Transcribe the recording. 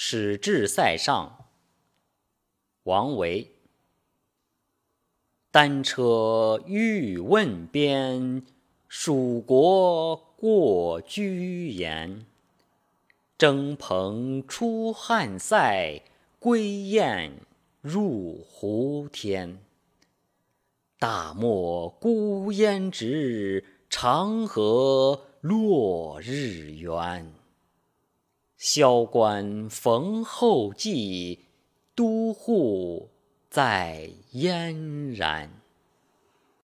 使至塞上，王维。单车欲问边，属国过居延。征蓬出汉塞，归雁入胡天。大漠孤烟直，长河落日圆。萧关逢候骑，都护在燕然。